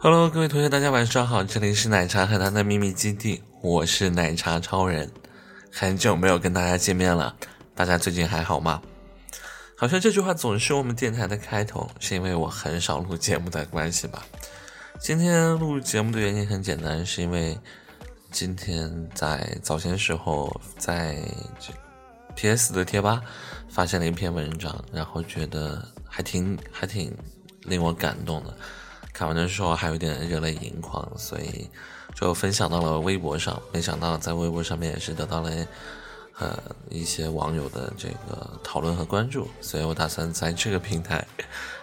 Hello，各位同学，大家晚上好，这里是奶茶和他的秘密基地，我是奶茶超人，很久没有跟大家见面了，大家最近还好吗？好像这句话总是我们电台的开头，是因为我很少录节目的关系吧？今天录节目的原因很简单，是因为今天在早些时候在 PS 的贴吧发现了一篇文章，然后觉得还挺还挺令我感动的。看完的时候还有点热泪盈眶，所以就分享到了微博上。没想到在微博上面也是得到了呃一些网友的这个讨论和关注，所以我打算在这个平台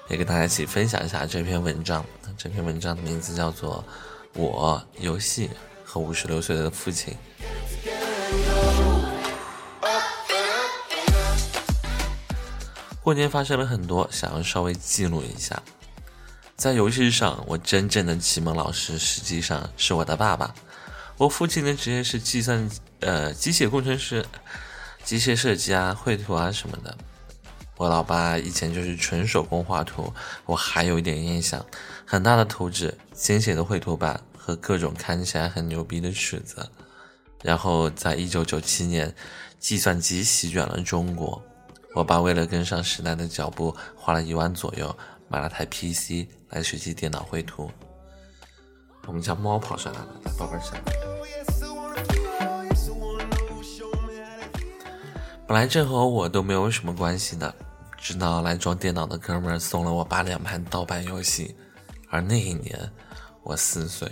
也跟大家一起分享一下这篇文章。这篇文章的名字叫做《我游戏和五十六岁的父亲》。过年发生了很多，想要稍微记录一下。在游戏上，我真正的启蒙老师实际上是我的爸爸。我父亲的职业是计算呃机械工程师，机械设计啊、绘图啊什么的。我老爸以前就是纯手工画图，我还有一点印象，很大的图纸、精写的绘图板和各种看起来很牛逼的尺子。然后在一九九七年，计算机席卷了中国，我爸为了跟上时代的脚步，花了一万左右。买了台 PC 来学习电脑绘图。我们家猫跑上来了，来宝贝儿下来。本来这和我都没有什么关系的，直到来装电脑的哥们儿送了我爸两盘盗版游戏，而那一年我四岁。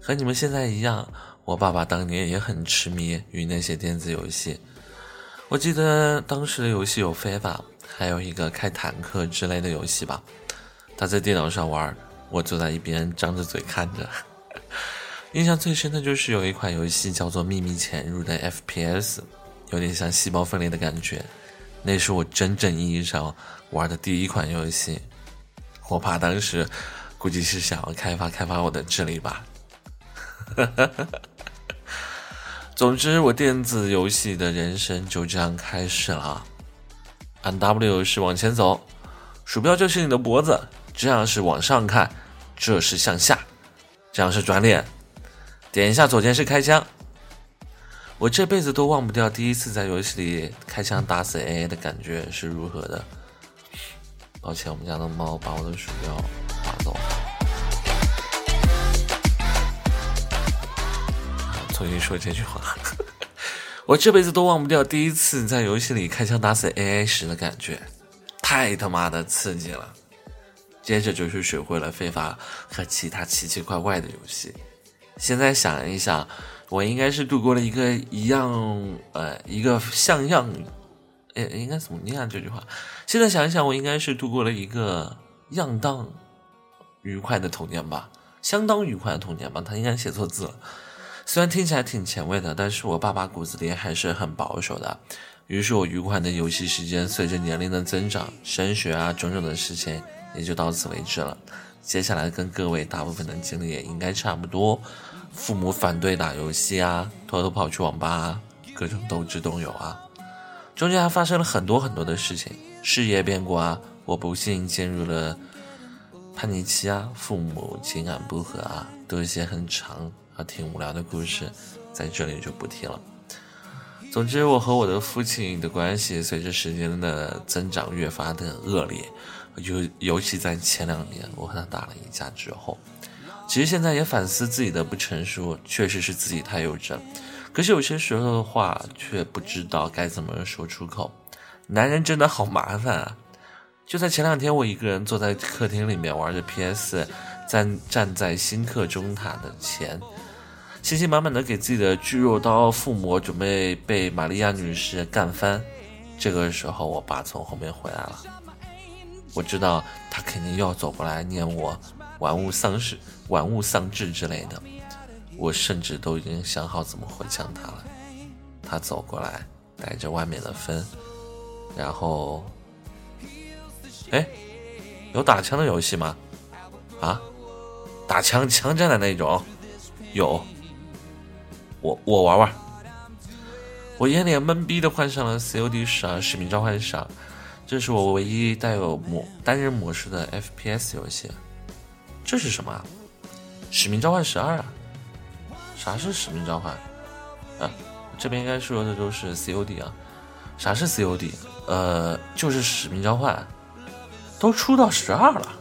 和你们现在一样，我爸爸当年也很痴迷于那些电子游戏。我记得当时的游戏有非法。还有一个开坦克之类的游戏吧，他在电脑上玩，我坐在一边张着嘴看着。印象最深的就是有一款游戏叫做《秘密潜入》的 FPS，有点像细胞分裂的感觉。那是我真正意义上玩的第一款游戏。我怕当时估计是想要开发开发我的智力吧。总之，我电子游戏的人生就这样开始了。按 W 是往前走，鼠标就是你的脖子，这样是往上看，这是向下，这样是转脸，点一下左键是开枪。我这辈子都忘不掉第一次在游戏里开枪打死 AA 的感觉是如何的。抱歉，我们家的猫把我的鼠标打走了。重新说这句话。我这辈子都忘不掉第一次在游戏里开枪打死 AI 时的感觉，太他妈的刺激了。接着就是学会了非法和其他奇奇怪怪的游戏。现在想一想，我应该是度过了一个一样呃一个像样，哎应该怎么念这句话？现在想一想，我应该是度过了一个样当愉快的童年吧，相当愉快的童年吧。他应该写错字了。虽然听起来挺前卫的，但是我爸爸骨子里还是很保守的。于是我愉快的游戏时间随着年龄的增长、升学啊种种的事情也就到此为止了。接下来跟各位大部分的经历也应该差不多。父母反对打游戏啊，偷偷跑去网吧，啊，各种斗智斗勇啊。中间还发生了很多很多的事情，事业变故啊，我不幸进入了叛逆期啊，父母情感不和啊，都一些很长。啊，挺无聊的故事，在这里就不提了。总之，我和我的父亲的关系随着时间的增长越发的恶劣，尤尤其在前两年我和他打了一架之后，其实现在也反思自己的不成熟，确实是自己太幼稚。可是有些时候的话，却不知道该怎么说出口。男人真的好麻烦啊！就在前两天，我一个人坐在客厅里面玩着 PS，站站在新客中塔的前。信心满满的给自己的巨肉刀附魔，准备被玛利亚女士干翻。这个时候，我爸从后面回来了。我知道他肯定要走过来念我玩物丧志、玩物丧志之类的。我甚至都已经想好怎么回呛他了。他走过来，带着外面的风，然后，哎，有打枪的游戏吗？啊，打枪枪战的那种，有。我我玩玩。我一脸懵逼的换上了 COD 十二使命召唤十二，这是我唯一带有模单人模式的 FPS 游戏。这是什么？使命召唤十二啊？啥是使命召唤？啊，这边应该说的都是 COD 啊。啥是 COD？呃，就是使命召唤，都出到十二了。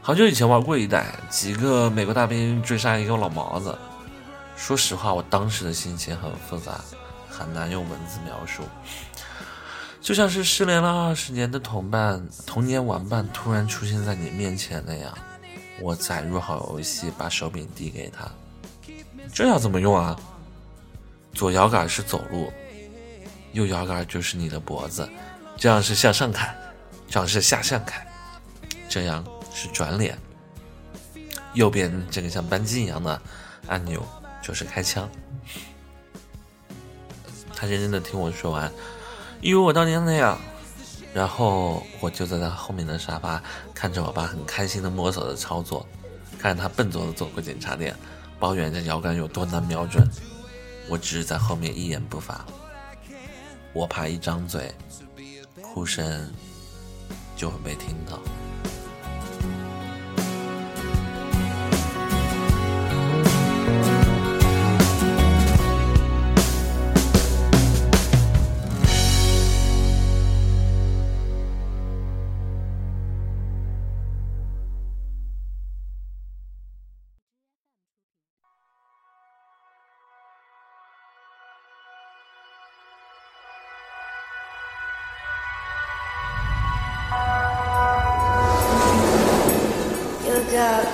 好久以前玩过一代，几个美国大兵追杀一个老毛子。说实话，我当时的心情很复杂。很难用文字描述，就像是失联了二十年的同伴、童年玩伴突然出现在你面前那样。我载入好游戏，把手柄递给他，这要怎么用啊？左摇杆是走路，右摇杆就是你的脖子，这样是向上看，这样是下向看，这样是转脸。右边这个像扳机一样的按钮就是开枪。他认真的听我说完，因为我当年那样，然后我就在他后面的沙发，看着我爸很开心的摸索着操作，看着他笨拙的走过检查点，抱怨着摇杆有多难瞄准，我只是在后面一言不发，我怕一张嘴，哭声就会被听到。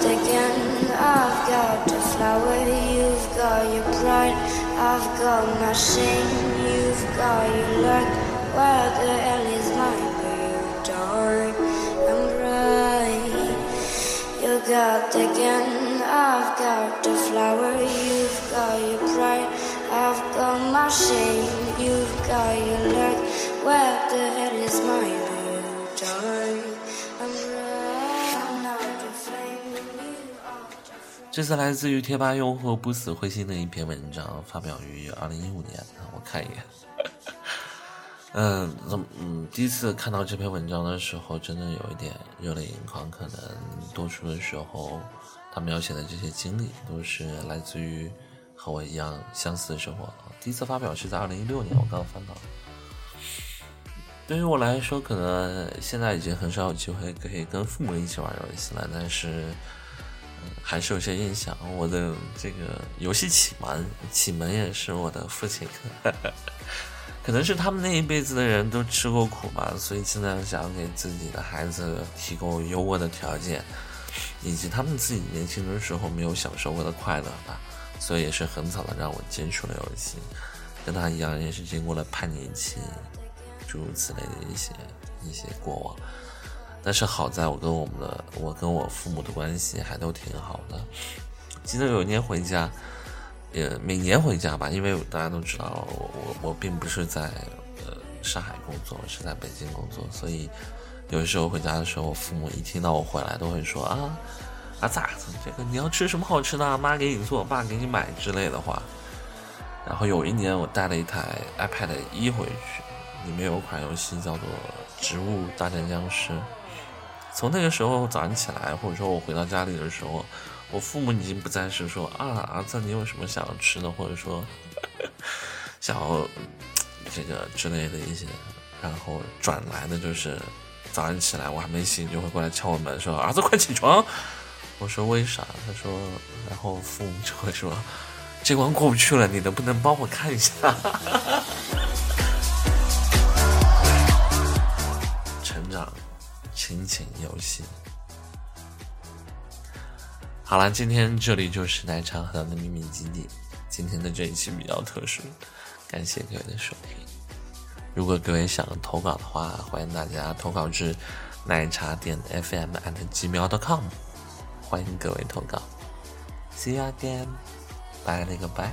The gun, I've got the flower, you've got your pride, I've got my shame, you've got your luck. Where the hell is mine? you're dark and bright. You got gun, I've got the flower, you've got your pride, I've got my shame, you've got your luck. Where the hell is mine? 这次来自于贴吧用户不死灰心的一篇文章，发表于二零一五年。我看一眼，嗯，嗯，第一次看到这篇文章的时候，真的有一点热泪盈眶。可能多数的时候，他描写的这些经历，都是来自于和我一样相似的生活。第一次发表是在二零一六年，我刚翻到。对于我来说，可能现在已经很少有机会可以跟父母一起玩游戏了，但是。还是有些印象，我的这个游戏启蒙启蒙也是我的父亲，可能是他们那一辈子的人都吃过苦吧，所以现在想给自己的孩子提供优渥的条件，以及他们自己年轻的时候没有享受过的快乐吧，所以也是很早的让我接触了游戏，跟他一样也是经过了叛逆期，诸如此类的一些一些过往。但是好在我跟我们的我跟我父母的关系还都挺好的。记得有一年回家，也每年回家吧，因为大家都知道我我我并不是在呃上海工作，是在北京工作，所以有时候回家的时候，我父母一听到我回来，都会说啊啊咋子这个你要吃什么好吃的，妈给你做，爸给你买之类的话。然后有一年我带了一台 iPad 一回去，里面有款游戏叫做《植物大战僵尸》。从那个时候早上起来，或者说我回到家里的时候，我父母已经不再是说啊儿子你有什么想要吃的，或者说想要这个之类的一些，然后转来的就是早上起来我还没醒就会过来敲我门说儿子快起床，我说为啥？他说，然后父母就会说这关过不去了，你能不能帮我看一下？情游戏，好了，今天这里就是奶茶和的秘密基地。今天的这一期比较特殊，感谢各位的收听。如果各位想投稿的话，欢迎大家投稿至奶茶点 FM at 极秒 .com，欢迎各位投稿。See you again，拜了个拜。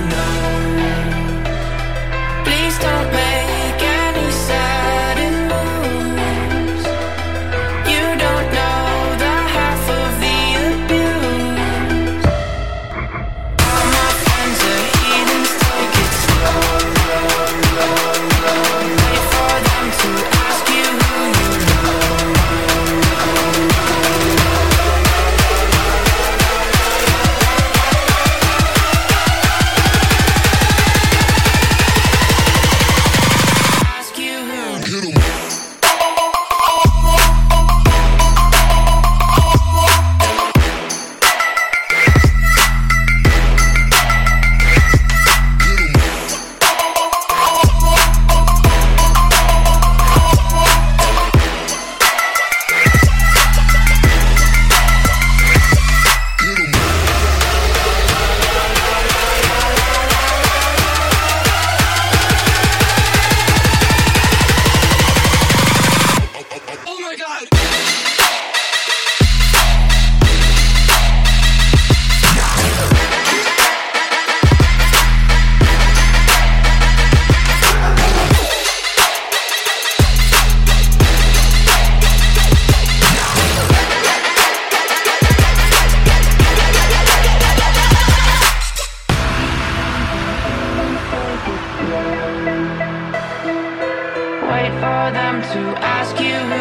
to ask you